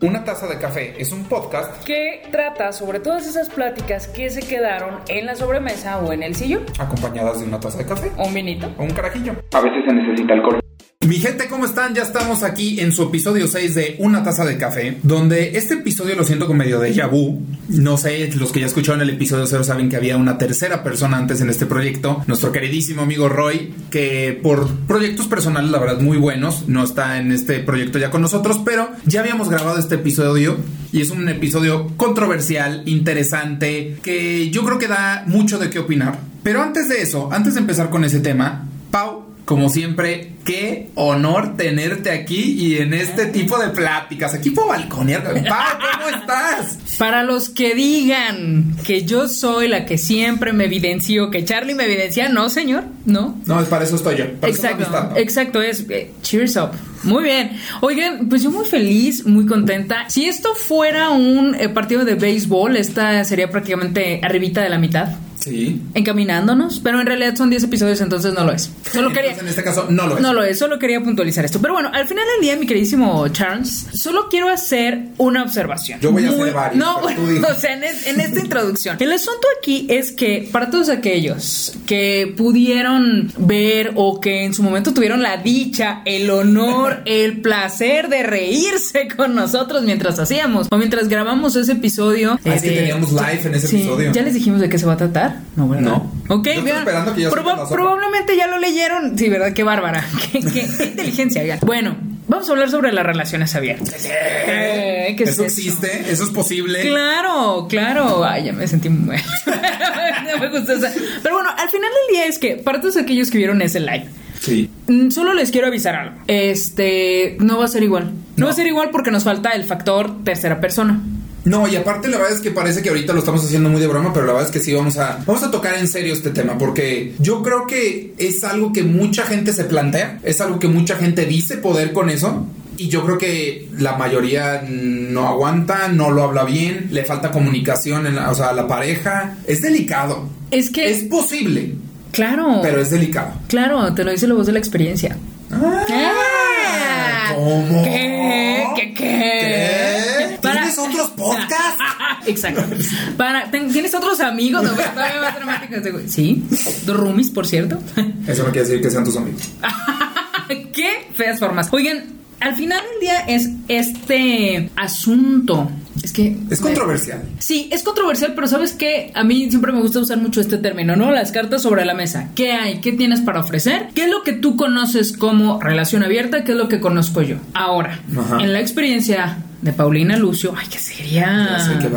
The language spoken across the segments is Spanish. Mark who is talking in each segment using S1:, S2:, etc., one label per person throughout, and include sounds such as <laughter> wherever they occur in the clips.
S1: Una taza de café es un podcast
S2: que trata sobre todas esas pláticas que se quedaron en la sobremesa o en el sillón.
S1: acompañadas de una taza de café
S2: O un vinito.
S1: o un carajillo.
S3: A veces se necesita alcohol.
S1: Mi gente, ¿cómo están? Ya estamos aquí en su episodio 6 de Una taza de café, donde este episodio lo siento con medio de vu. No sé, los que ya escucharon el episodio 0 saben que había una tercera persona antes en este proyecto, nuestro queridísimo amigo Roy, que por proyectos personales, la verdad, muy buenos, no está en este proyecto ya con nosotros, pero ya habíamos grabado este episodio y es un episodio controversial, interesante, que yo creo que da mucho de qué opinar. Pero antes de eso, antes de empezar con ese tema, Pau, como siempre, qué honor tenerte aquí y en este tipo de pláticas. Aquí puedo balconear. Pau, ¿cómo <laughs> estás?
S2: Para los que digan que yo soy la que siempre me evidencio, que Charlie me evidencia, no, señor, no.
S1: No, es para eso estoy yo. para eso
S2: Exacto,
S1: estoy amistad.
S2: exacto, es eh, cheers up. Muy bien. Oigan, pues yo muy feliz, muy contenta. Si esto fuera un eh, partido de béisbol, esta sería prácticamente arribita de la mitad,
S1: Sí.
S2: encaminándonos, pero en realidad son 10 episodios, entonces no lo es. Solo quería
S1: Entonces, en este caso, no lo es.
S2: No lo es, solo quería puntualizar esto. Pero bueno, al final del día, mi queridísimo Charles, solo quiero hacer una observación.
S1: Yo voy a hacer varias,
S2: No, bueno, <laughs> o sea, en, es- en esta introducción. El asunto aquí es que para todos aquellos que pudieron ver o que en su momento tuvieron la dicha, el honor, <laughs> el placer de reírse con nosotros mientras hacíamos o mientras grabamos ese episodio.
S1: Ah, es que
S2: eh,
S1: teníamos live en ese
S2: Sí,
S1: episodio.
S2: ¿Ya les dijimos de qué se va a tratar? No, ¿verdad?
S1: No.
S2: Ok,
S1: Yo
S2: vean,
S1: esperando que ya
S2: proba-. Probablemente ya lo leyeron. Sí, ¿verdad? Qué bárbara. <laughs> Qué, qué- qué inteligencia. oigan. Bueno, vamos a hablar sobre las relaciones abiertas. Eh, ¿qué es
S1: eso
S2: eso?
S1: existe, eso es posible.
S2: Claro, claro. Ay, ya me sentí muy mal. <laughs> no me gustó esa. Pero bueno, al final del día es que para todos aquellos que vieron ese live,
S1: Sí.
S2: mm, solo les quiero avisar algo. Este, no va a ser igual. No,
S1: No.
S2: va a ser igual porque nos falta el factor tercera persona.
S1: No, y aparte la verdad es que parece que ahorita lo estamos haciendo muy de broma, pero la verdad es que sí vamos a vamos a tocar en serio este tema porque yo creo que es algo que mucha gente se plantea, es algo que mucha gente dice poder con eso. Y yo creo que la mayoría no aguanta, no lo habla bien, le falta comunicación, en la- o sea, a la pareja. Es delicado.
S2: Es que,
S1: Es posible,
S2: claro,
S1: pero es delicado.
S2: claro, te lo dice la voz de la experiencia. Ah,
S1: ¿Cómo?
S2: ¿Qué? ¿Qué? ¿Qué?
S1: ¿Qué?
S2: Para-
S1: ¿Tienes otros podcasts? <laughs>
S2: Exacto. Para, ¿Tienes otros amigos? No, pero todavía más dramático güey. Sí. Dos roomies, por cierto.
S1: Eso no quiere decir que sean tus amigos. <laughs>
S2: Qué feas formas. Oigan, al final del día es este asunto. Es que.
S1: Es controversial.
S2: Sí, es controversial, pero ¿sabes qué? A mí siempre me gusta usar mucho este término, ¿no? Las cartas sobre la mesa. ¿Qué hay? ¿Qué tienes para ofrecer? ¿Qué es lo que tú conoces como relación abierta? ¿Qué es lo que conozco yo? Ahora,
S1: Ajá.
S2: en la experiencia de Paulina Lucio, ay, qué sería.
S1: Sé, qué.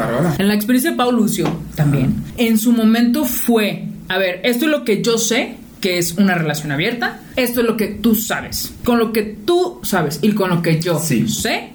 S2: En la experiencia de Paul Lucio también, en su momento fue, a ver, esto es lo que yo sé que es una relación abierta, esto es lo que tú sabes, con lo que tú sabes y con lo que yo
S1: Sí.
S2: sé.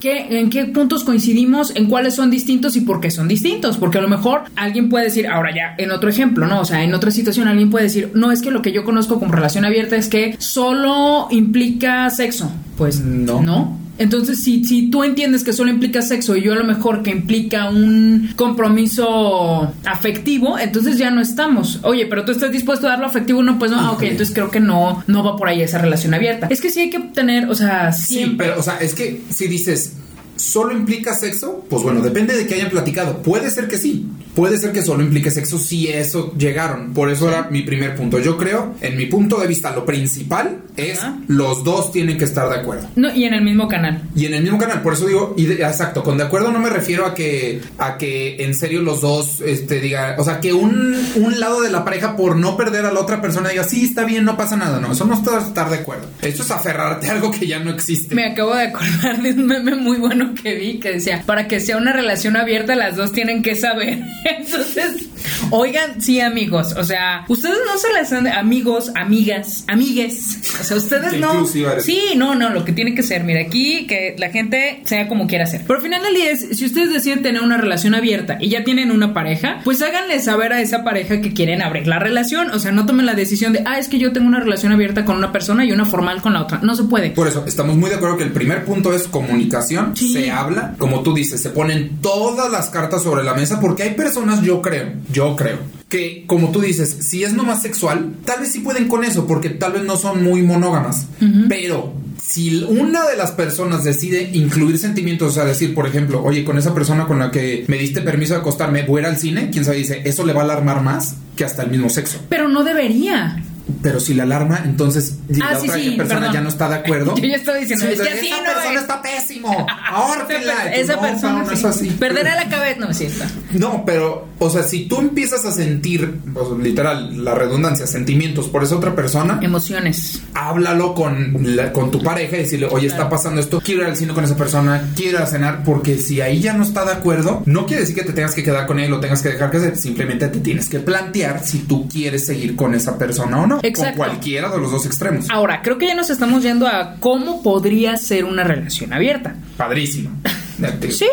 S2: ¿Qué, ¿En qué puntos coincidimos? ¿En cuáles son distintos y por qué son distintos? Porque a lo mejor alguien puede decir, ahora ya, en otro ejemplo, ¿no? O sea, en otra situación alguien puede decir, no, es que lo que yo conozco como relación abierta es que solo implica sexo. Pues
S1: No.
S2: no. Entonces, si, si tú entiendes que solo implica sexo y yo a lo mejor que implica un compromiso afectivo, entonces ya no estamos. Oye, pero tú estás dispuesto a darlo afectivo, no, pues no, ah, ok, entonces creo que no, no va por ahí esa relación abierta. Es que sí hay que tener, o sea,
S1: Sí,
S2: siempre.
S1: pero, o sea, es que si dices solo implica sexo, pues bueno, depende de que hayan platicado. Puede ser que sí. Puede ser que solo implique sexo si eso llegaron. Por eso era mi primer punto. Yo creo, en mi punto de vista, lo principal es
S2: Ajá.
S1: los dos tienen que estar de acuerdo.
S2: No, y en el mismo canal.
S1: Y en el mismo canal, por eso digo, y de- exacto, con de acuerdo no me refiero a que a que en serio los dos este diga, o sea, que un, un lado de la pareja por no perder a la otra persona diga, "Sí, está bien, no pasa nada." No, eso no es estar de acuerdo. Esto es aferrarte a algo que ya no existe.
S2: Me acabo de acordar de un meme muy bueno que vi que decía, para que sea una relación abierta, las dos tienen que saber. <laughs> Entonces, oigan, sí, amigos, o sea, ustedes no se las han amigos, amigas, amigues. O sea, ustedes <laughs> no. Sí, no, no, lo que tiene que ser, mira, aquí que la gente sea como quiera ser. Pero al final del día es, si ustedes deciden tener una relación abierta y ya tienen una pareja, pues háganle saber a esa pareja que quieren abrir la relación. O sea, no tomen la decisión de, ah, es que yo tengo una relación abierta con una persona y una formal con la otra. No se puede.
S1: Por eso, estamos muy de acuerdo que el primer punto es comunicación,
S2: Sí.
S1: se habla, como tú dices, se ponen todas las cartas sobre la mesa porque hay personas, yo creo, yo creo, que como tú dices, si es nomás sexual, tal vez sí pueden con eso porque tal vez no son muy monógamas, pero si una de las personas decide incluir sentimientos, o sea, decir, por ejemplo, oye, con esa persona con la que me diste permiso de acostarme, voy a ir al cine, quién sabe, dice, eso le va a alarmar más que hasta el mismo sexo.
S2: Pero no debería.
S1: Pero si la alarma, entonces
S2: Ah,
S1: la
S2: sí,
S1: otra
S2: sí,
S1: persona
S2: perdón.
S1: ya no está de acuerdo. <laughs>
S2: Yo ya estaba diciendo,
S1: Sí,
S2: es que así
S1: esa
S2: no
S1: persona
S2: es".
S1: está pésimo. Ahórquela.
S2: Esa,
S1: No,
S2: persona
S1: no, no es
S2: sí.
S1: así.
S2: perderá la cabeza. No, es cierto.
S1: No, pero, o sea, si tú empiezas a sentir, sea, literal, la redundancia, sentimientos por esa otra persona,
S2: Emociones.
S1: háblalo con, la- con tu pareja y decirle, oye, está pasando esto, quiero ir al cine con esa persona, quiero ir a cenar, porque si ahí ya no está de acuerdo, no quiere decir que te tengas que quedar con él o tengas que dejar que hacer, simplemente te tienes que plantear si tú quieres seguir con esa persona o no,
S2: Exacto.
S1: con cualquiera de los dos extremos.
S2: Ahora, creo que ya nos estamos yendo a cómo podría ser una relación abierta.
S1: Padrísimo. <laughs>
S2: Sí,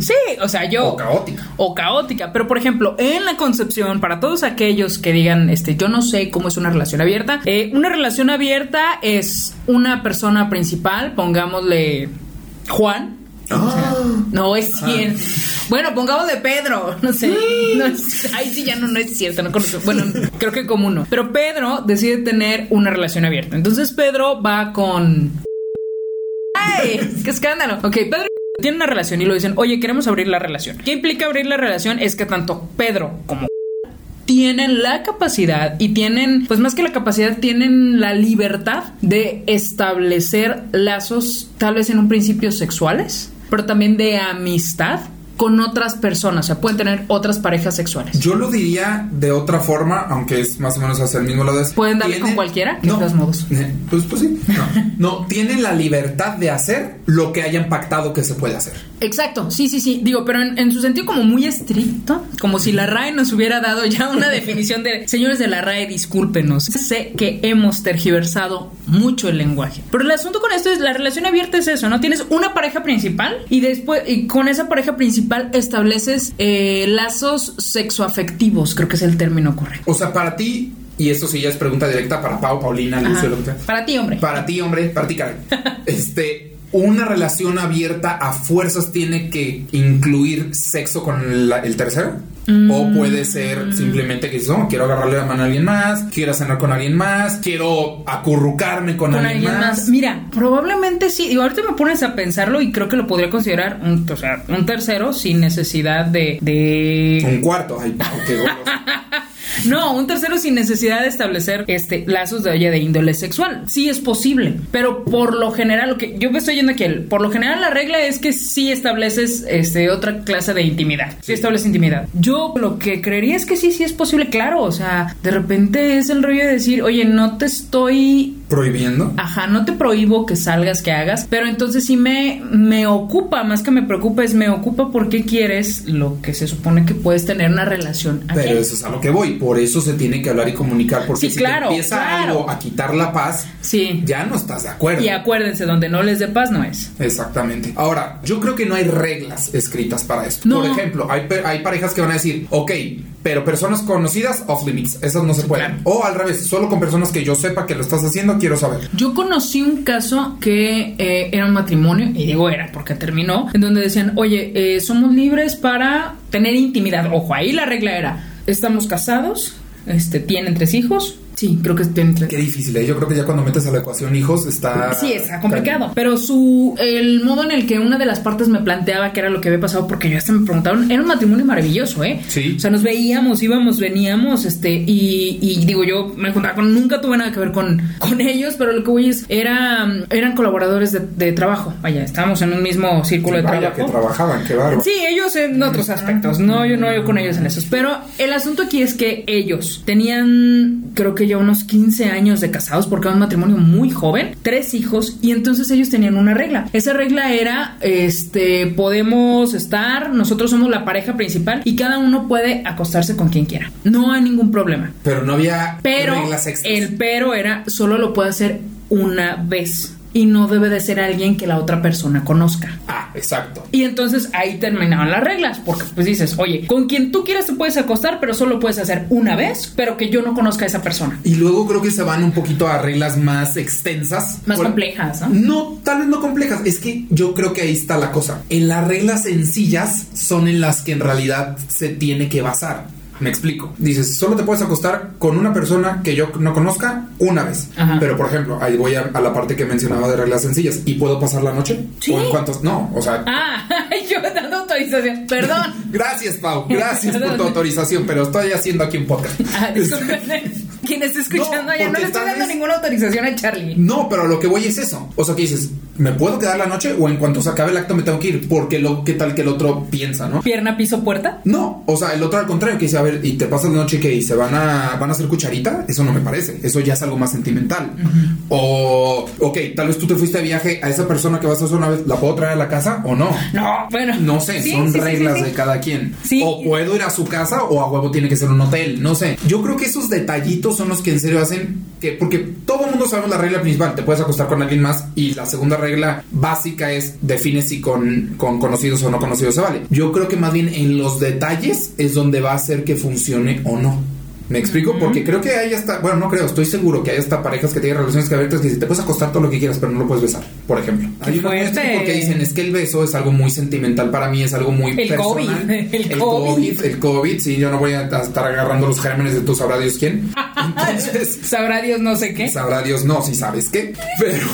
S2: sí, o sea, yo...
S1: O caótica.
S2: O caótica, pero por ejemplo, en la concepción, para todos aquellos que digan, este, yo no sé cómo es una relación abierta, eh, una relación abierta es una persona principal, pongámosle Juan,
S1: Ah.
S2: no es cierto. Bueno, pongámosle Pedro, no sé. No es- ahí sí ya no, no es cierto, no conozco. Bueno, creo que como uno. Pero Pedro decide tener una relación abierta. Entonces Pedro va con. ¡Ay! ¡Qué escándalo! Ok, Pedro tiene una relación y lo dicen, oye, queremos abrir la relación. ¿Qué implica abrir la relación? Es que tanto Pedro como tienen la capacidad y tienen, pues más que la capacidad, tienen la libertad de establecer lazos, tal vez en un principio sexuales, pero también de amistad con otras personas, o sea, pueden tener otras parejas sexuales.
S1: Yo lo diría de otra forma, aunque es más o menos hacia el mismo lado. es-
S2: ¿Pueden darle con cualquiera? ¿Qué
S1: No.
S2: feos modos? <laughs>
S1: Eh, Pues, pues sí. No. no, tienen la libertad de hacer lo que hayan pactado que se puede hacer.
S2: Exacto, sí, sí, sí. Digo, pero en, en su sentido como muy estricto, como si la RAE nos hubiera dado ya una <laughs> definición de, señores de la RAE, discúlpenos. Sé que hemos tergiversado mucho el lenguaje. Pero el asunto con esto es, la relación abierta es eso, ¿no? Tienes una pareja principal y después, y con esa pareja principal estableces eh, lazos sexoafectivos, creo que es el término correcto.
S1: O sea, para ti, y esto sí ya es pregunta directa para Pau, Paulina, Lucio, lo que sea.
S2: Para ti, hombre.
S1: Para ti, hombre, para ti, Karen. <laughs> este, una relación abierta a fuerzas tiene que incluir sexo con la- el tercero. O
S2: Mm.
S1: puede ser simplemente que dices, oh, quiero agarrarle la mano a alguien más, quiero cenar con alguien más, quiero acurrucarme con,
S2: con
S1: alguien, más.
S2: Mira, probablemente sí. Digo, ahorita me pones a pensarlo y creo que lo podría considerar un, o sea, un tercero sin necesidad de, de...
S1: Un cuarto, ay, qué. <laughs>
S2: No, un tercero sin necesidad de establecer este lazos de oye de índole sexual. Sí es posible, pero por lo general lo que yo me estoy yendo aquí, el- por lo general la regla es que sí estableces este otra clase de intimidad. Sí estableces intimidad. Yo lo que creería es que sí sí es posible, claro, o sea, de repente es el rollo de decir, "Oye, no te estoy
S1: Prohibiendo.
S2: Ajá, no te prohíbo que salgas, que hagas, pero entonces sí me, me ocupa, más que me preocupa, es me ocupa porque quieres lo que se supone que puedes tener una relación.
S1: Pero eso es a lo que voy. Por eso se tiene que hablar y comunicar. Porque
S2: Sí,
S1: si
S2: claro,
S1: te empieza
S2: claro.
S1: algo a quitar la paz,
S2: Sí.
S1: ya no estás de acuerdo.
S2: Y acuérdense, donde no les dé paz no es.
S1: Exactamente. Ahora, yo creo que no hay reglas escritas para esto.
S2: No.
S1: Por ejemplo, hay, hay parejas que van a decir, ok, pero personas conocidas, off limits, esas no se pueden.
S2: claro.
S1: O al revés, solo con personas que yo sepa que lo estás haciendo, quiero saber.
S2: Yo conocí un caso que eh, era un matrimonio, y digo era porque terminó, en donde decían, oye, eh, somos libres para tener intimidad. Ojo, ahí la regla era, estamos casados, este, tienen tres hijos. Sí, creo que tienen tres.
S1: Qué difícil, ¿eh? Yo creo que ya cuando metes a la ecuación hijos está...
S2: Sí, está complicado. Pero su el modo en el que una de las partes me planteaba que era lo que había pasado, porque yo hasta me preguntaron, era un matrimonio maravilloso, ¿eh?
S1: Sí.
S2: O sea, nos veíamos, íbamos, veníamos, este, y, y digo, yo me juntaba con, nunca tuve nada que ver con, <laughs> con ellos, pero lo que voy es, era, eran colaboradores de, de trabajo. Vaya, estábamos en un mismo círculo de
S1: Vaya,
S2: trabajo.
S1: que trabajaban, qué bárbaro.
S2: Sí, ellos en otros aspectos, no yo no yo con ellos en esos, pero el asunto aquí es que ellos tenían creo que ya unos 15 años de casados porque era un matrimonio muy joven, tres hijos y entonces ellos tenían una regla. Esa regla era este podemos estar, nosotros somos la pareja principal y cada uno puede acostarse con quien quiera. No hay ningún problema.
S1: Pero no había
S2: Pero
S1: reglas extras.
S2: el pero era solo lo puede hacer una vez y no debe de ser alguien que la otra persona conozca.
S1: Ah, exacto.
S2: Y entonces ahí terminaban las reglas, porque pues dices, oye, con quien tú quieras te puedes acostar, pero solo puedes hacer una vez, pero que yo no conozca a esa persona.
S1: Y luego creo que se van un poquito a reglas más extensas.
S2: Más
S1: Por-
S2: complejas, ¿no?
S1: No, tal vez no complejas. Es que yo creo que ahí está la cosa. En las reglas sencillas son en las que en realidad se tiene que basar. Me explico. Dices, solo te puedes acostar con una persona que yo no conozca una vez.
S2: Ajá.
S1: Pero, por ejemplo, ahí voy a, a la parte que mencionaba de reglas sencillas. ¿Y puedo pasar la noche?
S2: Sí.
S1: ¿O en cuántos? No, o sea...
S2: Ah, <laughs> yo dando autorización. Perdón. <laughs>
S1: Gracias, Pau. Gracias por tu autorización, pero estoy haciendo aquí un podcast.
S2: Ah. <laughs> Quien está escuchando
S1: No,
S2: allá, no le estoy dando
S1: vez-
S2: ninguna autorización a Charlie.
S1: No, pero lo que voy es eso. O sea, que dices, ¿me puedo quedar la noche o en cuanto se acabe el acto me tengo que ir? Porque lo que tal que el otro piensa, ¿no?
S2: Pierna, piso, puerta.
S1: No, o sea, el otro al contrario, que dice, a ver, y te pasas la noche que se van a, van a hacer cucharita, eso no me parece, eso ya es algo más sentimental. O, ok, tal vez tú te fuiste de viaje a esa persona que vas a hacer una vez, ¿la puedo traer a la casa o no?
S2: No, bueno.
S1: No sé,
S2: Sí,
S1: son
S2: sí,
S1: reglas
S2: sí,
S1: de cada quien.
S2: Sí.
S1: O puedo ir a su casa o a huevo tiene que ser un hotel, no sé. Yo creo que esos detallitos son los que en serio hacen que, porque todo el mundo sabemos la regla principal, te puedes acostar con alguien más y la segunda regla básica es define si con, con conocidos o no conocidos se vale. Yo creo que más bien en los detalles es donde va a hacer que funcione o no. ¿Me explico? Porque creo que hay hasta, bueno, no creo, estoy seguro que hay hasta parejas que tienen relaciones abiertas que si te puedes acostar todo lo que quieras, pero no lo puedes besar, por ejemplo. Hay una porque dicen es que el beso es algo muy sentimental para mí, es algo muy
S2: El
S1: personal.
S2: COVID, <laughs> el
S1: el
S2: COVID.
S1: COVID, el COVID, sí, yo no voy a estar agarrando los gérmenes de tú sabrá Dios quién. <laughs> Entonces,
S2: Sabrá Dios no sé qué.
S1: sabrá Dios no, si sabes qué. Pero,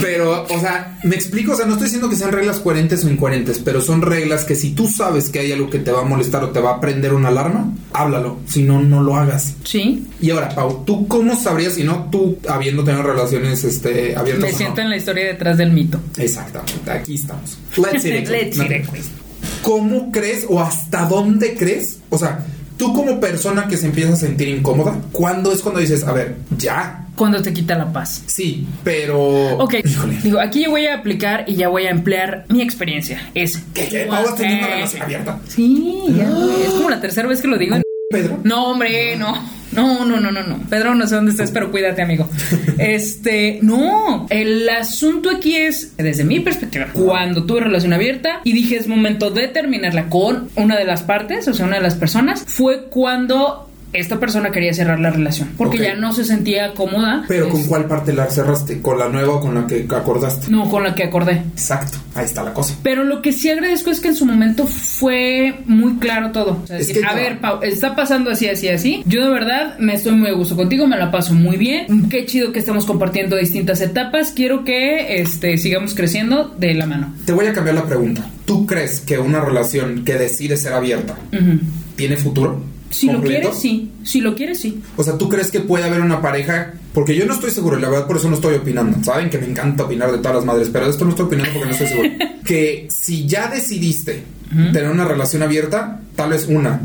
S1: pero, o sea, me explico, o sea, no estoy diciendo que sean reglas coherentes o incoherentes, pero son reglas que si tú sabes que hay algo que te va a molestar o te va a prender una alarma, háblalo, si no, no lo hagas.
S2: Sí.
S1: Y ahora, Pau, ¿tú cómo sabrías si no tú habiendo tenido relaciones este, abiertas?
S2: Me
S1: no?
S2: siento en la historia detrás del mito.
S1: Exactamente, aquí estamos. Let's <laughs> it.
S2: Let's it.
S1: ¿Cómo crees o hasta dónde crees? O sea, tú como persona que se empieza a sentir incómoda, ¿cuándo es cuando dices, a ver, ya?
S2: Cuando te quita la paz.
S1: Sí, pero...
S2: Ok,
S1: Híjole.
S2: digo, aquí yo voy a aplicar y ya voy a emplear mi experiencia. Es.
S1: ¿Qué, qué? Una relación abierta.
S2: Sí, ya, es como la tercera vez que lo digo.
S1: Pedro.
S2: No, hombre, no. No, no, no, no, no. Pedro, no sé dónde estés, pero cuídate, amigo. <laughs> Este, no. El asunto aquí es, desde mi perspectiva, cuando tuve relación abierta y dije es momento de terminarla con una de las partes, o sea, una de las personas, fue cuando esta persona quería cerrar la relación porque ya no se sentía cómoda.
S1: Pero ¿con cuál parte la cerraste? ¿Con la nueva o con la que acordaste?
S2: No, con la que acordé.
S1: Exacto, ahí está la cosa.
S2: Pero lo que sí agradezco es que en su momento fue muy claro todo. O sea,
S1: Es
S2: decir, a ver, Pau, está pasando así, así, así. Yo de verdad me estoy muy a gusto contigo, me la paso muy bien. Qué chido que estamos compartiendo distintas etapas. Quiero que este, sigamos creciendo de la mano.
S1: Te voy a cambiar la pregunta. ¿Tú crees que una relación que decide ser abierta tiene futuro?
S2: Si lo quieres, sí. Si lo quieres, sí.
S1: O sea, ¿tú crees que puede haber una pareja? Porque yo no estoy seguro, y la verdad por eso no estoy opinando. Saben que me encanta opinar de todas las madres, pero de esto no estoy opinando porque no estoy seguro. <laughs> que si ya decidiste tener una relación abierta, tal vez una,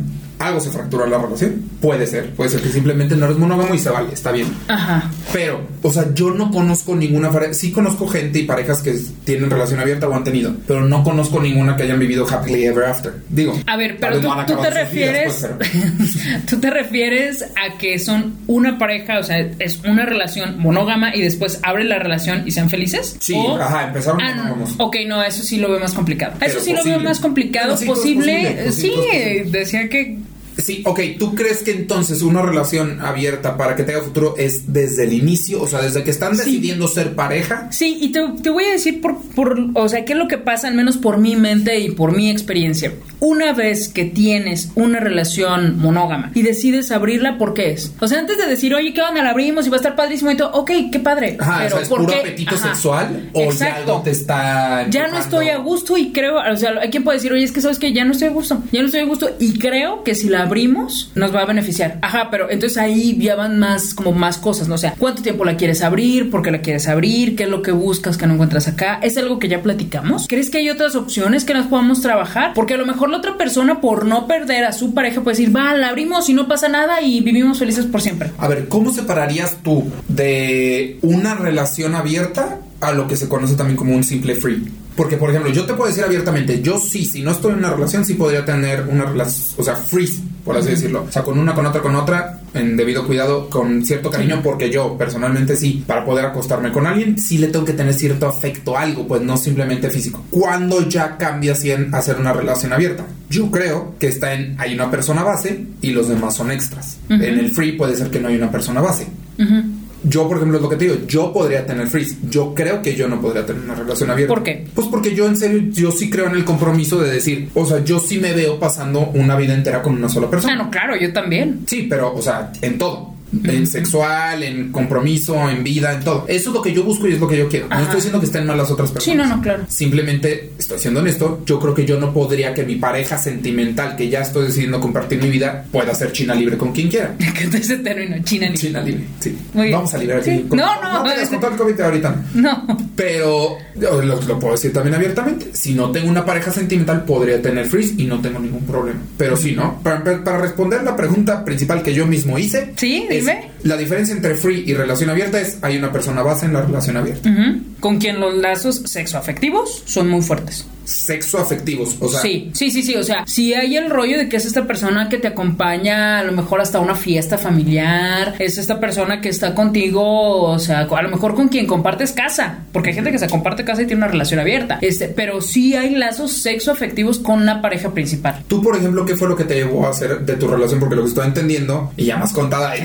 S1: algo se fractura la relación. Puede ser, puede ser que simplemente no eres monógamo y se vale, está bien.
S2: Ajá.
S1: Pero, o sea, yo no conozco ninguna pareja. Sí conozco gente y parejas que tienen relación abierta o han tenido, pero no conozco ninguna que hayan vivido happily ever after. Digo,
S2: A ver, pero tú, tú te refieres.
S1: pues, <laughs>
S2: tú te refieres a que son una pareja, o sea, es una relación monógama y después abre la relación y sean felices?
S1: Sí,
S2: ¿O-
S1: ajá, empezaron
S2: Ah,
S1: monógamos.
S2: Ok, no, eso sí lo veo más complicado.
S1: Pero
S2: eso sí lo veo más complicado.
S1: Bueno, sí, todo es
S2: posible,
S1: posible,
S2: sí, decía que
S1: Sí, ok, ¿tú crees que entonces una relación abierta para que tenga futuro es desde el inicio? O sea, desde que están
S2: Sí.
S1: decidiendo ser pareja.
S2: Sí, y te, te voy a decir por, por, o sea, qué es lo que pasa, al menos por mi mente y por mi experiencia. Una vez que tienes una relación monógama y decides abrirla, ¿por qué es? O sea, antes de decir, oye, ¿qué onda? La abrimos y va a estar padrísimo y todo, ok, qué padre.
S1: Ajá,
S2: pero
S1: o sea, ¿es
S2: ¿por
S1: puro
S2: qué?
S1: apetito
S2: Ajá.
S1: sexual o ya
S2: Exacto.
S1: algo te está
S2: Ya no estoy a gusto y creo, o sea, hay quien puede decir, oye, es que sabes que ya no estoy a gusto, ya no estoy a gusto y creo que si la abrimos nos va a beneficiar. Ajá, pero entonces ahí ya van más, como más cosas, ¿no? O sea, ¿cuánto tiempo la quieres abrir? ¿Por qué la quieres abrir? ¿Qué es lo que buscas que no encuentras acá? ¿Es algo que ya platicamos? ¿Crees que hay otras opciones que nos podamos trabajar? Porque a lo mejor la otra persona, por no perder a su pareja, puede decir, va, la abrimos y no pasa nada y vivimos felices por siempre.
S1: A ver, ¿cómo separarías tú de una relación abierta a lo que se conoce también como un simple free? Porque, por ejemplo, yo te puedo decir abiertamente, yo sí, si no estoy en una relación, sí podría tener una relación, o sea, free, por así decirlo. O sea, con una, con otra, con otra, en debido cuidado, con cierto cariño, porque yo personalmente sí, para poder acostarme con alguien, sí le tengo que tener cierto afecto, algo, pues no simplemente físico. ¿Cuándo ya cambia en hacer una relación abierta? Yo creo que está en, hay una persona base y los demás son extras. En el free puede ser que no hay una persona base.
S2: Ujú.
S1: Yo, por ejemplo, es lo que te digo, yo podría tener freeze. Yo creo que yo no podría tener una relación abierta.
S2: ¿Por qué?
S1: Pues porque yo en serio, yo sí creo en el compromiso de decir, o sea, yo sí me veo pasando una vida entera con una sola persona.
S2: Ah, no, claro, yo también.
S1: Sí, pero, o sea, en todo. En sexual, en compromiso, en vida, en todo. Eso es lo que yo busco y es lo que yo quiero. No estoy diciendo que estén mal las otras personas.
S2: Sí, no, no, claro.
S1: Simplemente estoy siendo honesto. Yo creo que yo no podría que mi pareja sentimental, que ya estoy decidiendo compartir mi vida, pueda ser China libre con quien quiera.
S2: Me encanta ese término, China ni-
S1: China libre, sí.
S2: Muy bien.
S1: Vamos a liberar
S2: Sí. No, no,
S1: No, te
S2: es-
S1: con todo el COVID ahorita.
S2: No.
S1: Pero lo, lo puedo decir también abiertamente. Si no tengo una pareja sentimental, podría tener freeze y no tengo ningún problema. Pero sí, ¿no? Para, para responder la pregunta principal que yo mismo hice.
S2: Sí,
S1: es,
S2: dime.
S1: La diferencia entre free y relación abierta es hay una persona base en la relación abierta.
S2: Ujú. Con quien los lazos sexoafectivos son muy fuertes.
S1: Sexo afectivos. O sea,
S2: sí, sí, sí, sí. O sea, si hay el rollo de que es esta persona que te acompaña a lo mejor hasta una fiesta familiar, es esta persona que está contigo, o sea, a lo mejor con quien compartes casa, porque hay gente que se comparte casa y tiene una relación abierta. Este, pero sí hay lazos sexoafectivos con la pareja principal.
S1: Tú, por ejemplo, ¿qué fue lo que te llevó a hacer de tu relación? Porque lo que estoy entendiendo, y ya más contada, <laughs> ay,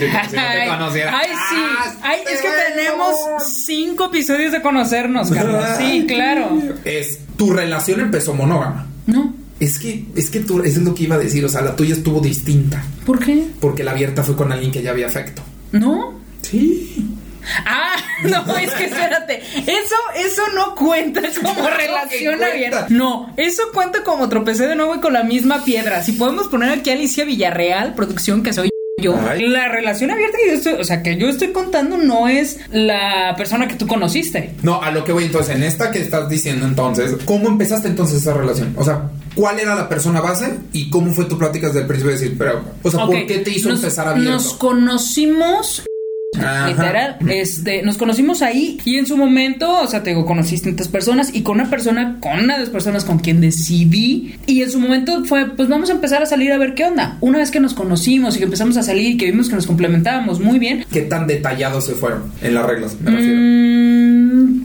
S1: como conociera.
S2: Ay, sí.
S1: ¡Ah,
S2: Ay, es que tenemos cinco episodios de conocernos, Carlos. Sí, claro.
S1: Es tu relación empezó monógama.
S2: No.
S1: Es que, es que tú, eso es lo que iba a decir, o sea, la tuya estuvo distinta.
S2: ¿Por qué?
S1: Porque la abierta fue con alguien que ya había afecto.
S2: No.
S1: Sí.
S2: Ah, <laughs> no, es que espérate. Eso, eso no cuenta <laughs> como
S1: Claro que
S2: relación abierta. No, eso cuenta como tropecé de nuevo y con la misma piedra. Si podemos poner aquí a Alicia Villarreal, producción que soy yo.
S1: Ay.
S2: La relación abierta que yo estoy, o sea, que yo estoy contando no es la persona que tú conociste.
S1: No, a lo que voy entonces, en esta que estás diciendo entonces, ¿cómo empezaste entonces esa relación? O sea, ¿cuál era la persona base y cómo fue tu plática desde el principio de decir, pero, o sea, ¿por qué te hizo
S2: nos-
S1: empezar abierto?
S2: Nos conocimos
S1: Ajá.
S2: literal, este, nos conocimos ahí y en su momento, o sea, te digo, conocí distintas personas y con una persona, con una de las personas con quien decidí y en su momento fue, pues vamos a empezar a salir a ver qué onda. Una vez que nos conocimos y que empezamos a salir y que vimos que nos complementábamos muy bien,
S1: ¿Qué tan detallados se fueron en las reglas? Me refiero.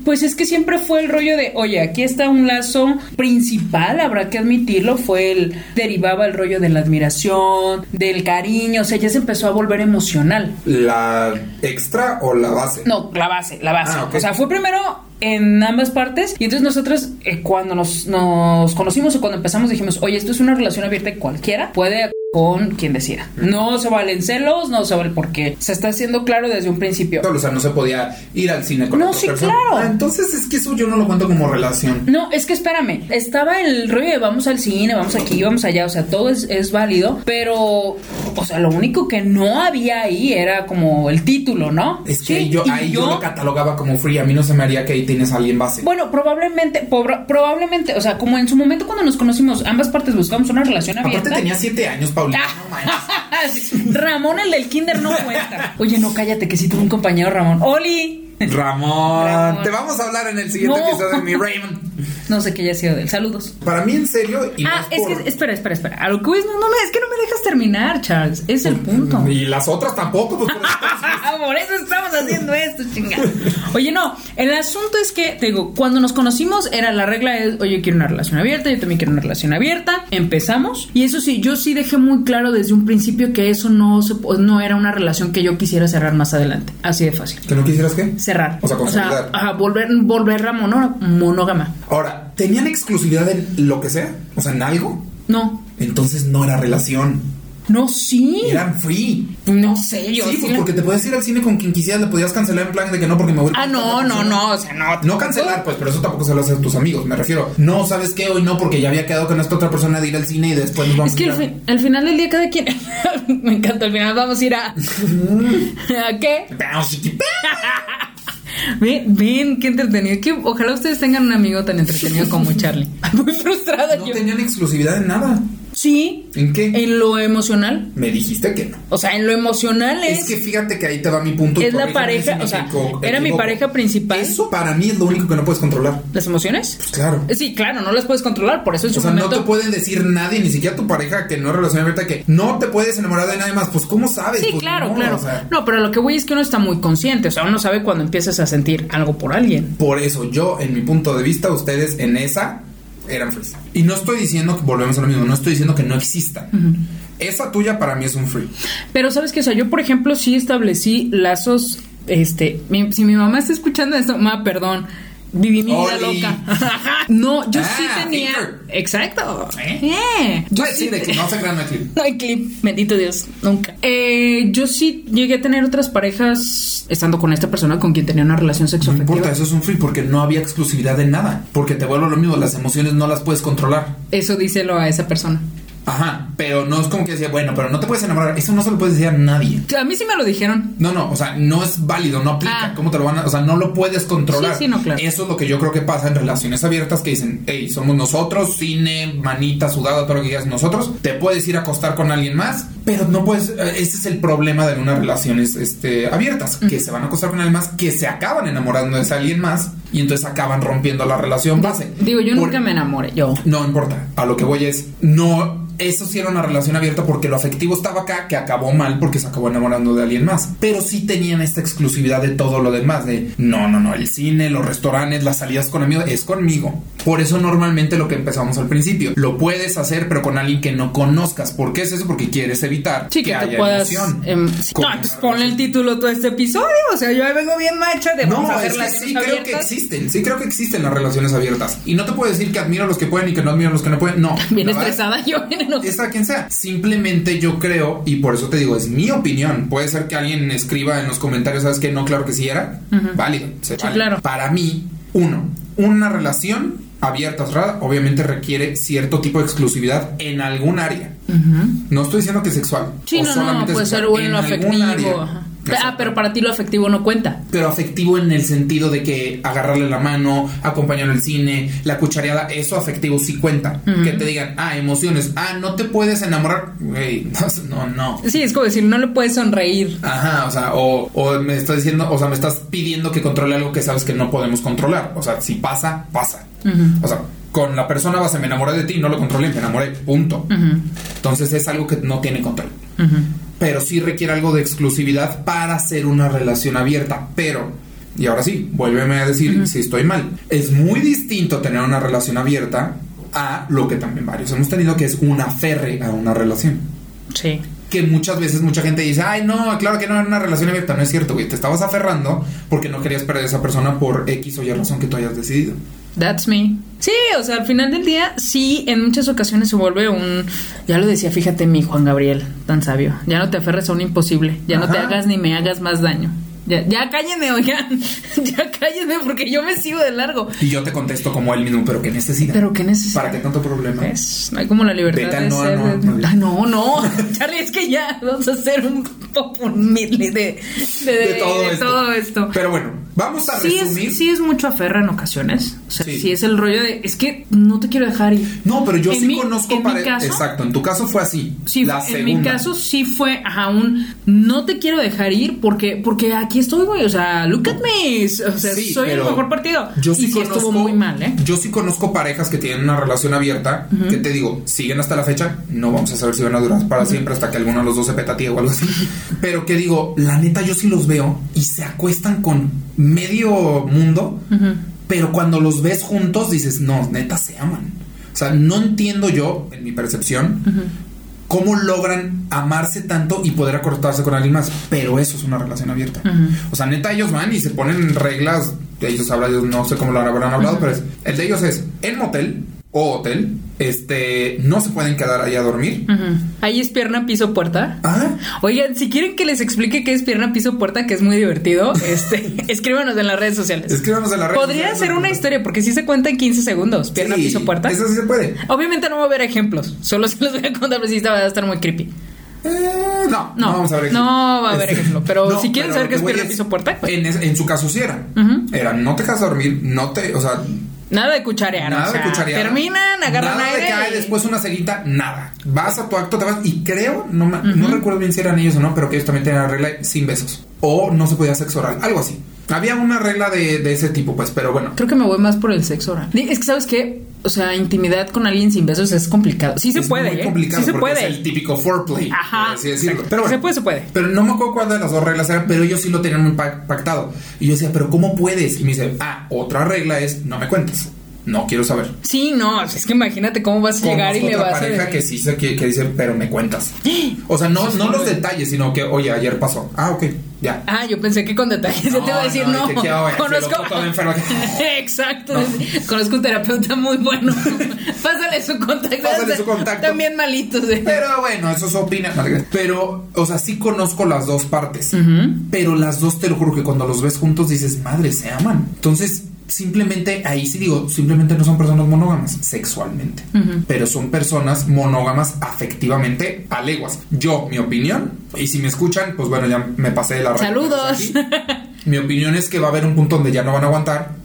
S2: Pues es que siempre fue el rollo de, oye, aquí está un lazo principal, habrá que admitirlo, fue el, derivaba el rollo de la admiración, del cariño, o sea, ya se empezó a volver emocional.
S1: ¿La extra o la base?
S2: No, la base, la base.
S1: Ah.
S2: O sea, fue primero en ambas partes y entonces nosotros eh, cuando nos, nos conocimos o cuando empezamos dijimos, oye, esto es una relación abierta y cualquiera puede con quien decida. No se valen celos, no se vale porque se está haciendo claro desde un principio.
S1: O sea, no se podía ir al cine con
S2: No, sí,
S1: persona.
S2: claro.
S1: Ah, entonces es que eso yo no lo cuento como relación.
S2: No, es que espérame, estaba el rollo de vamos al cine, vamos aquí, vamos allá, o sea, todo es, es válido, pero, o sea, lo único que no había ahí era como el título, ¿no?
S1: Es que
S2: Sí,
S1: yo, ahí yo, lo catalogaba como free. A mí no se me haría que ahí tienes a alguien base.
S2: Bueno, probablemente, probablemente, o sea, como en su momento cuando nos conocimos, ambas partes buscamos una relación abierta.
S1: Aparte tenía siete años, Paulina. No manches. <laughs>
S2: Ramón, el del kinder, no cuenta. Oye, no, cállate, que sí tuve un compañero, Ramón. ¡Oli!
S1: Ramón,
S2: Ramón.
S1: te vamos a hablar en el siguiente
S2: No.
S1: episodio de mi Raymond.
S2: No sé qué haya sido de él. Saludos.
S1: Para mí, en serio, y
S2: ah, es
S1: por-
S2: que, espera, espera, espera. A lo que es, no, no, me- es que no me dejas terminar, Charles. Es el punto.
S1: Y las otras tampoco, pues por eso estamos- <laughs>
S2: Por eso estamos haciendo esto, chingada. Oye, no, el asunto es que, te digo, cuando nos conocimos era la regla es, oye, quiero una relación abierta, yo también quiero una relación abierta. Empezamos. Y eso sí, yo sí dejé muy claro desde un principio que eso no, se, no era una relación que yo quisiera cerrar más adelante. Así de fácil.
S1: ¿Que no quisieras qué?
S2: Cerrar.
S1: O sea, consolidar.
S2: ajá, volver, volverla mono- monógama.
S1: Ahora, ¿tenían exclusividad en lo que sea? O sea, en algo.
S2: No.
S1: Entonces no era relación.
S2: No, sí.
S1: Eran free.
S2: No sé, yo
S1: sí, pues porque te podías ir al cine con quien quisieras, le podías cancelar en plan de que no, porque me voy
S2: Ah, no, no, no, o sea, no.
S1: No cancelar, pues, pero eso tampoco se lo haces a tus amigos, me refiero. No, ¿sabes qué? Hoy no, porque ya había quedado con esta otra persona de ir al cine y después nos vamos
S2: Es que
S1: a ir
S2: al,
S1: a-
S2: fin- al final del día cada quien... <laughs> Me encanta, al final vamos a ir a... <laughs> ¿A qué? <laughs> Ven, ven, qué entretenido. Que, ojalá ustedes tengan un amigo tan entretenido como Charlie. <laughs> Muy frustrada
S1: No
S2: yo.
S1: tenían exclusividad en nada.
S2: Sí.
S1: ¿En qué?
S2: En lo emocional.
S1: Me dijiste que no.
S2: O sea, en lo emocional es...
S1: Es que fíjate que ahí te va mi punto.
S2: es la pareja, o sea, era mi pareja principal.
S1: Eso para mí es lo único que no puedes controlar.
S2: ¿Las emociones?
S1: Pues claro.
S2: Eh, Sí, claro, no las puedes controlar, por eso
S1: O
S2: su
S1: sea, no te pueden decir nadie, ni siquiera tu pareja que no es relación abierta, que no te puedes enamorar de nadie más. Pues, ¿cómo sabes?
S2: Sí,
S1: Pues,
S2: claro,
S1: no,
S2: claro.
S1: o sea,
S2: No, pero lo que voy es que uno está muy consciente, o sea, uno sabe cuando empiezas a sentir algo por alguien.
S1: Por eso yo, en mi punto de vista, ustedes en esa eran free. Y no estoy diciendo que volvemos a lo mismo, no estoy diciendo que no existan. Esa tuya para mí es un free.
S2: Pero sabes que, o sea, yo por ejemplo sí establecí lazos este, mi- si mi mamá está escuchando esto, ma, perdón. Viví mi vida loca. <laughs> no, yo sí
S1: Ah,
S2: tenía.
S1: Thinker.
S2: Exacto.
S1: ¿Eh?
S2: Yeah. Yo
S1: Pues sí,
S2: sí
S1: de que
S2: te-
S1: no se crean aquí. <laughs>
S2: No hay clip, bendito Dios, nunca. Eh, yo sí llegué a tener otras parejas estando con esta persona con quien tenía una relación
S1: No
S2: sexoafectiva.
S1: importa, eso es un free porque no había exclusividad en nada. Porque te vuelvo lo mismo, las emociones no las puedes controlar.
S2: Eso díselo a esa persona.
S1: Ajá, pero no es como que decía, bueno, pero no te puedes enamorar. Eso no se lo puedes decir a nadie.
S2: A mí sí me lo dijeron.
S1: No, no, o sea, no es válido, no aplica.
S2: Ah.
S1: ¿Cómo te lo van a.? O sea, no lo puedes controlar.
S2: Sí, sí, no, claro.
S1: Eso es lo que yo creo que pasa en relaciones abiertas que dicen, hey, somos nosotros, cine, manita sudada, todo lo que digas nosotros. Te puedes ir a acostar con alguien más, pero no puedes. eh, Ese es el problema de unas relaciones este, abiertas, que se van a acostar con alguien más, que se acaban enamorando de alguien más y entonces acaban rompiendo la relación base.
S2: Digo, yo
S1: Por-
S2: nunca me enamoré, yo.
S1: no importa. A lo que voy es, no. Eso sí era una relación abierta porque lo afectivo estaba acá, que acabó mal porque se acabó enamorando de alguien más. Pero sí tenían esta exclusividad de todo lo demás, de no, no, no, el cine, los restaurantes, las salidas con amigos, es conmigo. Por eso normalmente lo que empezamos al principio, lo puedes hacer pero con alguien que no conozcas. ¿Por qué es eso? Porque quieres evitar
S2: Sí, que, te
S1: haya
S2: puedas.
S1: Con
S2: No, pues ponle el título todo este episodio. O sea, yo ahí vengo bien macha de
S1: No, es que sí creo que
S2: abiertas.
S1: existen, sí creo que existen las relaciones abiertas. Y no te puedo decir que admiro a los que pueden y que no admiro a los que no pueden. No.
S2: Bien estresada yo. bien enojada.
S1: es a quien sea. Simplemente yo creo, y por eso te digo, es mi opinión. Puede ser que alguien escriba en los comentarios, ¿sabes qué? No, claro que sí era. Válido. Se
S2: Sí,
S1: vale.
S2: claro.
S1: Para mí, uno, una relación abierta, cerrada, obviamente requiere cierto tipo de exclusividad en algún área. No estoy diciendo que es sexual.
S2: Sí,
S1: o
S2: no, no,
S1: solamente
S2: puede
S1: sexual,
S2: ser bueno
S1: en algún área.
S2: Ah, pero para ti lo afectivo no cuenta.
S1: Pero afectivo en el sentido de que agarrarle la mano, acompañarlo al cine, la cuchareada, eso afectivo sí cuenta. Que te digan, ah, emociones, ah, no te puedes enamorar. <laughs> No, no.
S2: Sí, es como decir, no le puedes sonreír.
S1: Ajá, o sea, o, o me estás diciendo, o sea, me estás pidiendo que controle algo que sabes que no podemos controlar. O sea, si pasa, pasa. O sea, con la persona vas a me enamoré de ti, no lo controlé, me enamoré, punto. Entonces es algo que no tiene control. Pero sí requiere algo de exclusividad para hacer una relación abierta. Pero, y ahora sí, vuélveme a decir si estoy mal. Es muy distinto tener una relación abierta a lo que también varios hemos tenido, que es un aferre a una relación
S2: Sí.
S1: que muchas veces mucha gente dice, ay, no, claro que no era una relación abierta. No es cierto, güey. Te estabas aferrando porque no querías perder a esa persona por X o Y razón que tú hayas decidido.
S2: That's me. Sí, o sea, al final del día, sí, en muchas ocasiones se vuelve un. Ya lo decía, fíjate, mi Juan Gabriel, tan sabio. Ya no te aferres a un imposible. Ya no te hagas ni me hagas más daño. Ya, ya cállenme, oigan. <laughs> ya cállenme porque yo me sigo de largo.
S1: Y yo te contesto como él mismo, pero ¿qué necesidad?
S2: Pero qué necesidad.
S1: ¿Para qué tanto problema?
S2: ¿Ves? No hay como la libertad
S1: Vete
S2: de
S1: no,
S2: ser.
S1: no, no.
S2: Ah, no, no. <laughs> Charlie, es que ya vamos a hacer un popurmili de, de,
S1: De todo
S2: de
S1: esto.
S2: todo esto.
S1: Pero bueno, vamos a
S2: Sí
S1: resumir.
S2: es, sí es mucho aferra en ocasiones. O sea,
S1: Sí.
S2: sí. es el rollo de. Es que no te quiero dejar ir.
S1: No, pero yo
S2: En
S1: sí
S2: mi-
S1: conozco
S2: en mi caso-
S1: Exacto, en tu caso fue así.
S2: Sí,
S1: la
S2: en
S1: segunda.
S2: mi caso sí fue ajá, un no te quiero dejar ir porque porque aquí estoy, güey. O sea, look at me. O sea,
S1: Sí,
S2: soy el mejor partido.
S1: Yo sí,
S2: y sí
S1: conozco,
S2: estuvo muy mal, ¿eh?
S1: Yo sí conozco parejas que tienen una relación abierta, que te digo, siguen hasta la fecha, no vamos a saber si van a durar para siempre hasta que alguno de los dos se petatee o algo así. <laughs> Pero que digo, la neta yo sí los veo y se acuestan con medio mundo, pero cuando los ves juntos dices, no, neta se aman. O sea, no entiendo yo, en mi percepción, cómo logran amarse tanto y poder acortarse con alguien más. Pero eso es una relación abierta. O sea, neta, ellos van y se ponen reglas. De ellos hablan, no sé cómo lo habrán hablado, pero es- el de ellos es en motel o hotel. Este, no se pueden quedar ahí a dormir.
S2: Ujú. Ahí es pierna, piso, puerta.
S1: Ah,
S2: Oigan, si quieren que les explique qué es pierna, piso, puerta, que es muy divertido, <laughs> este, escríbanos en las redes sociales.
S1: escríbanos en la red.
S2: Podría ser una historia, porque sí se cuenta en 15 segundos. Pierna,
S1: Sí,
S2: piso, puerta.
S1: Eso sí se puede.
S2: Obviamente no va a haber ejemplos, solo se los voy a contar, pero sí va a estar muy creepy.
S1: Eh, no, no,
S2: No,
S1: vamos a ver.
S2: no va a haber ejemplo, pero si quieren
S1: pero
S2: saber qué es pierna, piso, puerta, pues.
S1: En, es- en su caso sí era. Era, no te quedas a dormir, no te, o sea,
S2: Nada de cucharear.
S1: Nada
S2: o sea,
S1: de cucharear.
S2: Terminan, agarran
S1: nada
S2: aire.
S1: de cae
S2: y-
S1: después una ceguita, nada. Vas a tu acto, te vas. Y creo, no, ma- no recuerdo bien si eran ellos o no, pero que ellos también tenían la regla sin besos. O no se podía sexo oral, algo así. Había una regla de, de ese tipo, pues, pero bueno.
S2: Creo que me voy más por el sexo oral. Es que, ¿sabes qué? O sea, intimidad con alguien sin besos es complicado. Sí se
S1: es
S2: puede,
S1: muy
S2: ¿eh?
S1: complicado
S2: Sí se
S1: porque
S2: puede.
S1: es el típico foreplay.
S2: Ajá,
S1: por así decirlo. Pero bueno,
S2: Se puede, se puede.
S1: Pero no me acuerdo cuál de las dos reglas eran, pero ellos sí lo tenían muy pac- pactado. Y yo decía, ¿pero cómo puedes? Y me dice, ah, otra regla es no me cuentes. No quiero saber.
S2: Sí, no, es que imagínate cómo vas a llegar y le vas a
S1: pareja
S2: decir.
S1: que sí sé que, que dice, pero me cuentas. <gasps> O sea, no, no los detalles, sino que, oye, ayer pasó. Ah, ok, ya.
S2: Ah, yo pensé que con detalles. yo te iba a
S1: No,
S2: decir,
S1: no,
S2: no. conozco. <laughs> Exacto. Conozco un terapeuta muy bueno. <laughs> Pásale su contacto.
S1: Pásale su contacto.
S2: También malitos. ¿eh?
S1: Pero bueno, eso es opinión. Pero, o sea, sí conozco las dos partes. Pero las dos, te lo juro que cuando los ves juntos dices, madre, se aman. Entonces, simplemente, ahí sí digo, simplemente no son personas monógamas sexualmente. Pero son personas monógamas afectivamente a leguas. Yo, mi opinión, y si me escuchan, pues bueno, ya me pasé de la.
S2: Saludos.
S1: Mi opinión es que va a haber un punto donde ya no van a aguantar,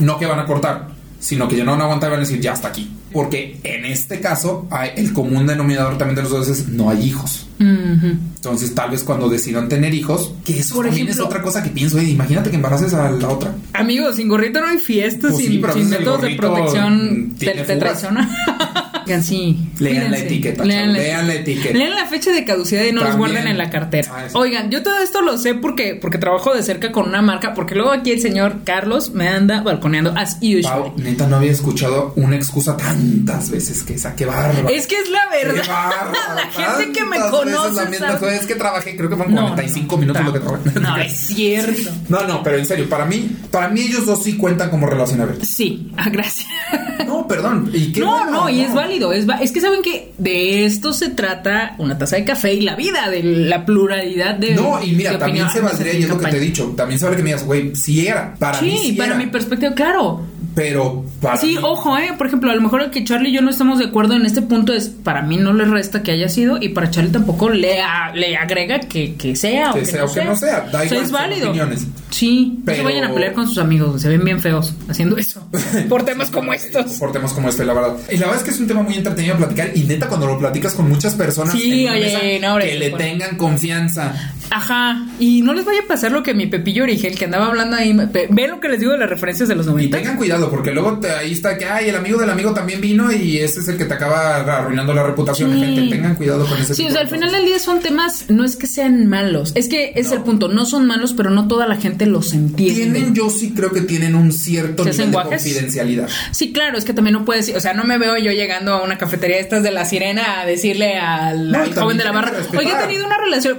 S1: no que van a cortar, sino que ya no van a aguantar y van a decir ya hasta aquí. Porque en este caso, hay- el común denominador también de los dos es no hay hijos. Entonces, tal vez cuando decidan tener hijos, que eso
S2: Por
S1: también
S2: ejemplo-
S1: es otra cosa que pienso, eh, imagínate que embaraces a la otra.
S2: Amigos, sin gorrito no hay fiestas,
S1: Pues
S2: sin,
S1: sí,
S2: sin métodos de protección. Te, te <laughs> Oigan, sí.
S1: Lean la etiqueta,
S2: Lean la,
S1: lean la etiqueta.
S2: Lean la fecha de caducidad y no los guarden en la cartera.
S1: Ah.
S2: Oigan, yo todo esto lo sé porque, porque trabajo de cerca con una marca, porque luego aquí el señor Carlos me anda balconeando as usual.
S1: Pau, neta, no había escuchado una excusa tantas veces que esa, qué bárbaro.
S2: Es que es la
S1: Qué
S2: verdad.
S1: bárbaro, <laughs>
S2: la gente que me conoce.
S1: Misma es que trabajé, creo que fueron 45 minutos lo que trabajé.
S2: No, es <laughs> cierto.
S1: No, no, pero en serio, para mí, para mí ellos dos sí cuentan como relación abierta.
S2: Sí, ah, gracias.
S1: No, perdón. ¿y qué
S2: No,
S1: bueno?
S2: no, y es válido. Es, va- es que saben que de esto se trata una taza de café y la vida, de la pluralidad de.
S1: No, y mira, también se valdría, y es lo que te he dicho, también se que me digas, güey, si era, para mí
S2: Sí,
S1: sí
S2: para
S1: era,
S2: mi perspectiva, claro.
S1: Pero para
S2: Sí,
S1: mí-
S2: ojo, eh. Por ejemplo, a lo mejor el que Charlie y yo no estamos de acuerdo en este punto es para mí no le resta que haya sido y para Charlie tampoco le, a- le agrega que, que sea
S1: Que
S2: o que,
S1: sea
S2: no
S1: o que no sea, da
S2: O sea,
S1: igual,
S2: es válido.
S1: opiniones.
S2: Sí, no se
S1: Pero-
S2: vayan a pelear con sus amigos, se ven bien feos haciendo eso. <laughs> Por temas como estos.
S1: Por temas como este, la verdad. Y la verdad es que es un tema muy entretenido platicar. Y neta, cuando lo platicas con muchas personas
S2: Sí,
S1: en
S2: oye, no, hombre,
S1: que le
S2: bueno.
S1: tengan confianza.
S2: Ajá, y no les vaya a pasar lo que mi Pepillo Origel, que andaba hablando ahí, ve lo que les digo de las referencias de los
S1: Y
S2: 90.
S1: tengan cuidado, porque luego te- ahí está que, ay, el amigo del amigo también vino y ese es el que te acaba arruinando la reputación.
S2: Sí.
S1: Gente, tengan cuidado con ese
S2: Sí,
S1: tipo
S2: o sea,
S1: de
S2: al final del día son temas, no es que sean malos, es que es
S1: No.
S2: el punto, no son malos, pero no toda la gente los entiende.
S1: Tienen, yo sí creo que tienen un cierto
S2: ¿Se
S1: nivel de confidencialidad.
S2: Sí, claro, es que también no puedes, o sea, no me veo yo llegando a una cafetería estas de la sirena a decirle al,
S1: No, y
S2: al joven de la barra, oye, he tenido una relación,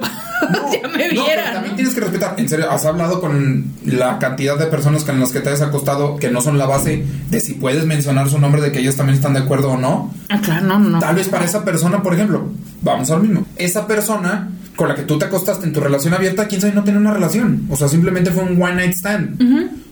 S2: ya me
S1: No,
S2: vieran.
S1: también
S2: ¿no?
S1: tienes que respetar. En serio, has hablado con la cantidad de personas con las que te has acostado que no son la base de si puedes mencionar su nombre, de que ellos también están de acuerdo o no.
S2: Ah, claro, no, no.
S1: Tal vez para esa persona, por ejemplo, vamos al mismo. Esa persona con la que tú te acostaste en tu relación abierta, quién sabe, no tiene una relación. O sea, simplemente fue un one night stand.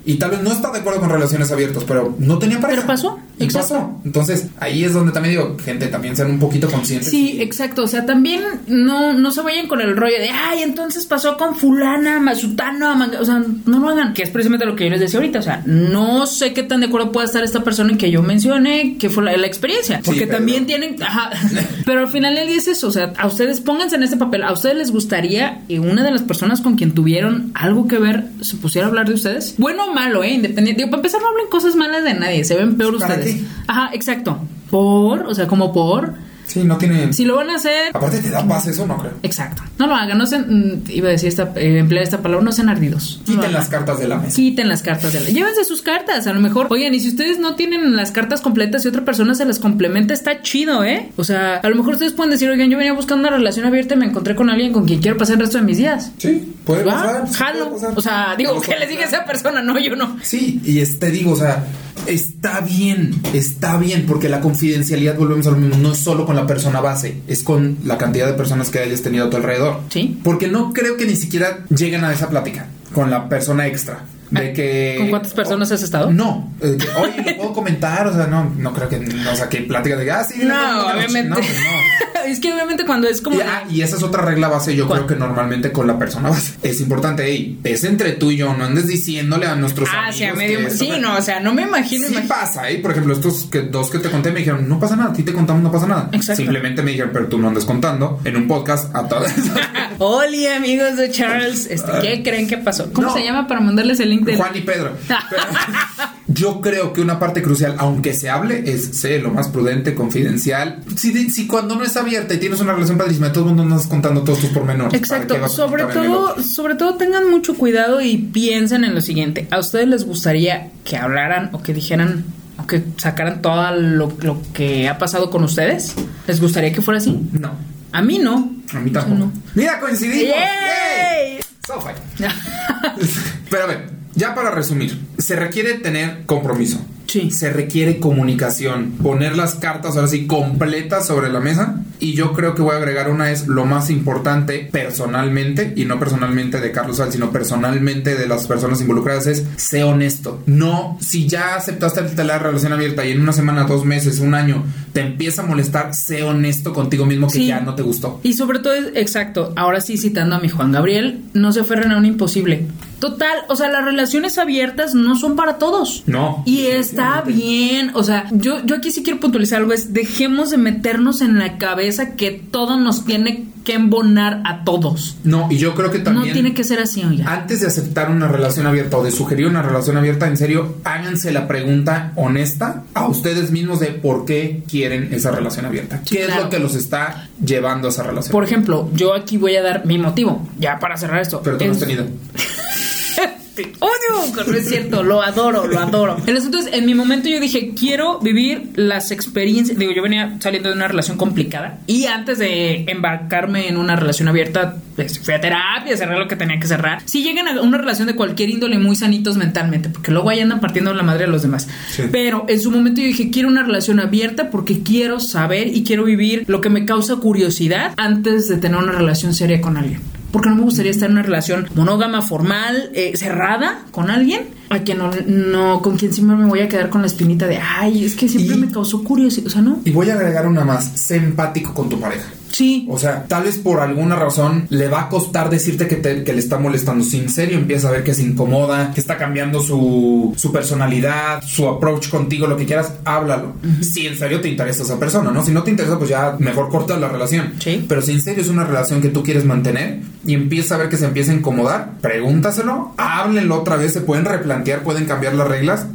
S1: Y tal vez no está de acuerdo con relaciones abiertas, pero no tenía pareja.
S2: Pero pasó, exacto.
S1: pasó. Entonces, ahí es donde también digo, gente, también sean un poquito conscientes.
S2: Sí, exacto. O sea, también no, no se vayan con el rollo de, ay, entonces pasó con fulana, mazutano, manga-". o sea, no lo hagan, que es precisamente lo que yo les decía ahorita. O sea, no sé qué tan de acuerdo pueda estar esta persona en que yo mencione que fue la, la experiencia. Porque también tienen, ajá, <laughs> pero al final día es eso. O sea, a ustedes pónganse en este papel. ¿A ustedes les gustaría que una de las personas con quien tuvieron algo que ver se pusiera a hablar de ustedes? Bueno o malo, ¿eh? Independiente. Digo, para empezar, no hablen cosas malas de nadie. Se ven peor
S1: ¿Para
S2: ustedes.
S1: qué?
S2: Ajá, exacto. Por, o sea, como por.
S1: Sí, no tiene.
S2: Si lo van a hacer,
S1: Aparte, te da paz eso, no creo.
S2: exacto. No lo hagan, no sean, mm, iba a decir esta, eh, emplear esta palabra, no sean ardidos.
S1: Quiten las cartas de la mesa.
S2: Quiten las cartas de la... Llévense sus cartas, a lo mejor. Oigan, y si ustedes no tienen las cartas completas y otra persona se las complementa, está chido, ¿eh? O sea, a lo mejor ustedes pueden decir, oigan, yo venía buscando una relación abierta y me encontré con alguien con quien quiero pasar el resto de mis días.
S1: Sí, puede
S2: ¿Va?
S1: pasar.
S2: Jalo.
S1: puede pasar.
S2: O sea, digo,
S1: Vamos
S2: ¿qué
S1: a
S2: les diga a esa persona? No, yo no.
S1: Sí, y es- te digo, o sea, está bien, está bien, porque la confidencialidad, volvemos a lo mismo, no es solo con la persona base, es con la cantidad de personas que hayas tenido a tu alrededor.
S2: Sí.
S1: Porque no creo que ni siquiera lleguen a esa plática con la persona extra. De que.
S2: Ah, ¿Con cuántas personas has estado?
S1: No, eh, que, oye, <laughs> ¿lo puedo comentar? O sea, no, no creo que. no, o sea, que plática de. Ah, sí,
S2: No,
S1: comentar".
S2: obviamente.
S1: No, pues no. <laughs>
S2: es que obviamente cuando es como...
S1: Y, ah, y esa es otra regla base, yo
S2: ¿Cuál?
S1: creo que normalmente con la persona base. Es importante, ey, es entre tú y yo, no andes diciéndole a nuestros
S2: Ah,
S1: amigos.
S2: sí, a medio... Sí, no, o sea, no me imagino...
S1: Sí pasa, ¿eh? Por ejemplo, estos que, dos que te conté me dijeron, no pasa nada, a ti te contamos, no pasa nada.
S2: Exacto.
S1: Simplemente me dijeron, pero tú no andes contando en un podcast a todas. <laughs>
S2: Hola amigos de Charles, este, ¿qué creen que pasó? ¿Cómo
S1: No.
S2: se llama para mandarles el link de
S1: Juan y Pedro. <laughs> Pero yo creo que una parte crucial, aunque se hable, es sé lo más prudente, confidencial. Si, si cuando no es abierta y tienes una relación padrísima, todo el mundo andas contando todos tus pormenores.
S2: Exacto,
S1: ¿Para qué vas a
S2: sobre todo, sobre todo tengan mucho cuidado y piensen en lo siguiente. ¿A ustedes les gustaría que hablaran o que dijeran que sacaran todo lo, lo que ha pasado con ustedes? ¿Les gustaría que fuera así?
S1: No.
S2: A mí no.
S1: A mí tampoco.
S2: No.
S1: Mira, coincidimos.
S2: ¡Yay!
S1: ¡Yay! So fine. <laughs> Pero a ver, ya para resumir, se requiere tener compromiso.
S2: Sí.
S1: Se requiere comunicación, poner las cartas ahora sí completas sobre la mesa. Y yo creo que voy a agregar una es lo más importante personalmente, y no personalmente de Carlos Sal, sino personalmente de las personas involucradas, es sé honesto. No, si ya aceptaste la relación abierta y en una semana, dos meses, un año, te empieza a molestar, sé honesto contigo mismo que
S2: Sí.
S1: ya no te gustó.
S2: Y sobre todo, exacto, ahora sí citando a mi Juan Gabriel, no se aferren a un imposible. Total, o sea, las relaciones abiertas no son para todos.
S1: No.
S2: Y está bien, o sea, yo, yo aquí sí quiero puntualizar algo, es dejemos de meternos en la cabeza que todo nos tiene que embonar a todos.
S1: No, y yo creo que también...
S2: No tiene que ser así, oiga.
S1: Antes de aceptar una relación abierta o de sugerir una relación abierta, en serio, háganse la pregunta honesta a ustedes mismos de por qué quieren esa relación abierta.
S2: Sí,
S1: ¿Qué es lo que los está llevando a esa relación?
S2: Por ejemplo, yo aquí voy a dar mi motivo, ya para cerrar esto.
S1: Pero tú no has tenido. <laughs>
S2: Te odio, no es cierto, lo adoro, lo adoro. El asunto es, en mi momento yo dije, quiero vivir las experiencias. Digo, yo venía saliendo de una relación complicada y antes de embarcarme en una relación abierta, pues, fui a terapia, cerré lo que tenía que cerrar. Si llegan a una relación de cualquier índole muy sanitos mentalmente, porque luego ahí andan partiendo la madre a los demás.
S1: Sí.
S2: Pero en su momento yo dije, quiero una relación abierta porque quiero saber y quiero vivir lo que me causa curiosidad antes de tener una relación seria con alguien. Porque no me gustaría estar en una relación monógama, formal, eh, cerrada con alguien, a quien no, no, con quien siempre me voy a quedar con la espinita de, ay, es que siempre
S1: Y-
S2: me causó curiosidad. O sea, ¿no?
S1: Y voy a agregar una más. Sé empático con tu pareja.
S2: Sí.
S1: O sea, tal vez por alguna razón le va a costar decirte que, te- que le está molestando. Si en serio empieza a ver que se incomoda, que está cambiando su, su personalidad, su approach contigo, lo que quieras, háblalo. Si en serio te interesa esa persona, ¿no? Si no te interesa, pues ya mejor cortas la relación.
S2: Sí.
S1: Pero si en serio es una relación que tú quieres mantener y empieza a ver que se empieza a incomodar, pregúntaselo, háblenlo otra vez, se pueden replantear, pueden cambiar las reglas.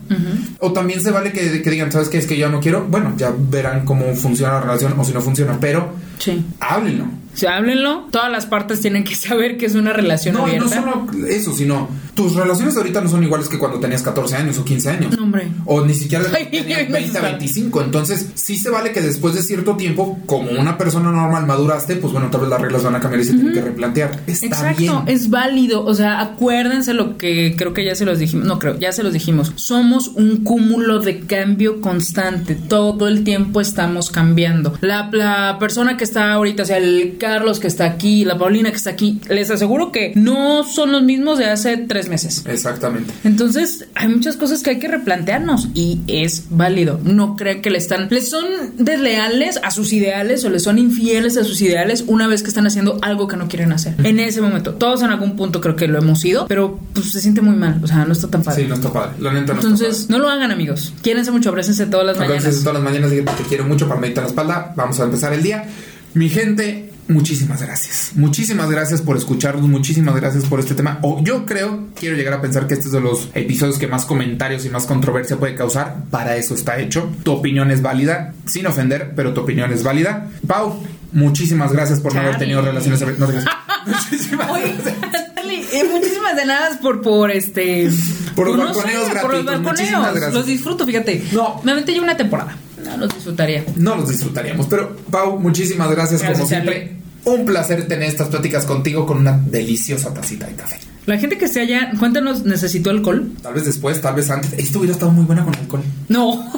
S1: O también se vale que, que digan, ¿sabes qué? Es que yo no quiero. Bueno, ya verán cómo funciona la relación o si no funciona, pero
S2: Sí.
S1: háblenlo.
S2: O sea, háblenlo. Todas las partes tienen que <laughs> saber que es una relación
S1: No, y no
S2: abierta.
S1: solo eso, sino tus relaciones ahorita no son iguales que cuando tenías 14 años o 15 años.
S2: No, hombre.
S1: O ni siquiera <laughs>
S2: Ay,
S1: tenías
S2: no
S1: 20
S2: sabe.
S1: 25. Entonces, sí se vale que después de cierto tiempo, como una persona normal maduraste, pues bueno, tal vez las reglas van a cambiar y se tienen que replantear. Está
S2: Exacto,
S1: bien.
S2: es válido. O sea, acuérdense lo que creo que ya se los dijimos. No creo, ya se los dijimos. Somos un cúmulo de cambio constante. Todo el tiempo estamos cambiando. La, la persona que está ahorita, o sea, el Carlos que está aquí, la Paulina que está aquí, les aseguro que no son los mismos de hace tres meses.
S1: Exactamente.
S2: Entonces, hay muchas cosas que hay que replantearnos y es válido. No crean que le están, les son desleales a sus ideales o les son infieles a sus ideales una vez que están haciendo algo que no quieren hacer. En ese momento, todos en algún punto creo que lo hemos ido, pero pues se siente muy mal. O sea, no está tan padre.
S1: Sí, no está padre. La neta no
S2: Entonces,
S1: está
S2: no lo hagan, amigos. Quiérense mucho, abrácense todas las
S1: padre.
S2: Mañanas.
S1: todas las mañanas dije, te quiero mucho para meditar la espalda. Vamos a empezar el día. Mi gente, muchísimas gracias. Muchísimas gracias por escucharnos. Muchísimas gracias por este tema. O yo creo, quiero llegar a pensar que este es de los episodios que más comentarios y más controversia puede causar. Para eso está hecho. Tu opinión es válida, sin ofender, pero tu opinión es válida. Pau, muchísimas gracias por no haber tenido relaciones. No, <laughs> muchísimas
S2: Oye,
S1: gracias.
S2: Charlie, eh, muchísimas de nada por, por este.
S1: Por los
S2: no sé, por los balconeos. Los disfruto, fíjate.
S1: No.
S2: Me aventé yo una temporada. No los disfrutaría.
S1: no los disfrutaríamos. Pero, Pau, muchísimas gracias,
S2: Gracias,
S1: como siempre. Un placer tener estas pláticas contigo con una deliciosa tacita de café.
S2: La gente que esté allá, cuéntanos, ¿necesitó alcohol?
S1: Tal vez después, tal vez antes. Esto hubiera estado muy buena con alcohol. <laughs> <laughs>
S2: No.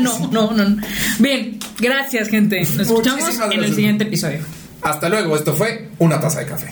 S2: no, no, no. Bien, gracias, gente. Nos escuchamos en el siguiente episodio.
S1: Hasta luego, esto fue Una Taza de Café.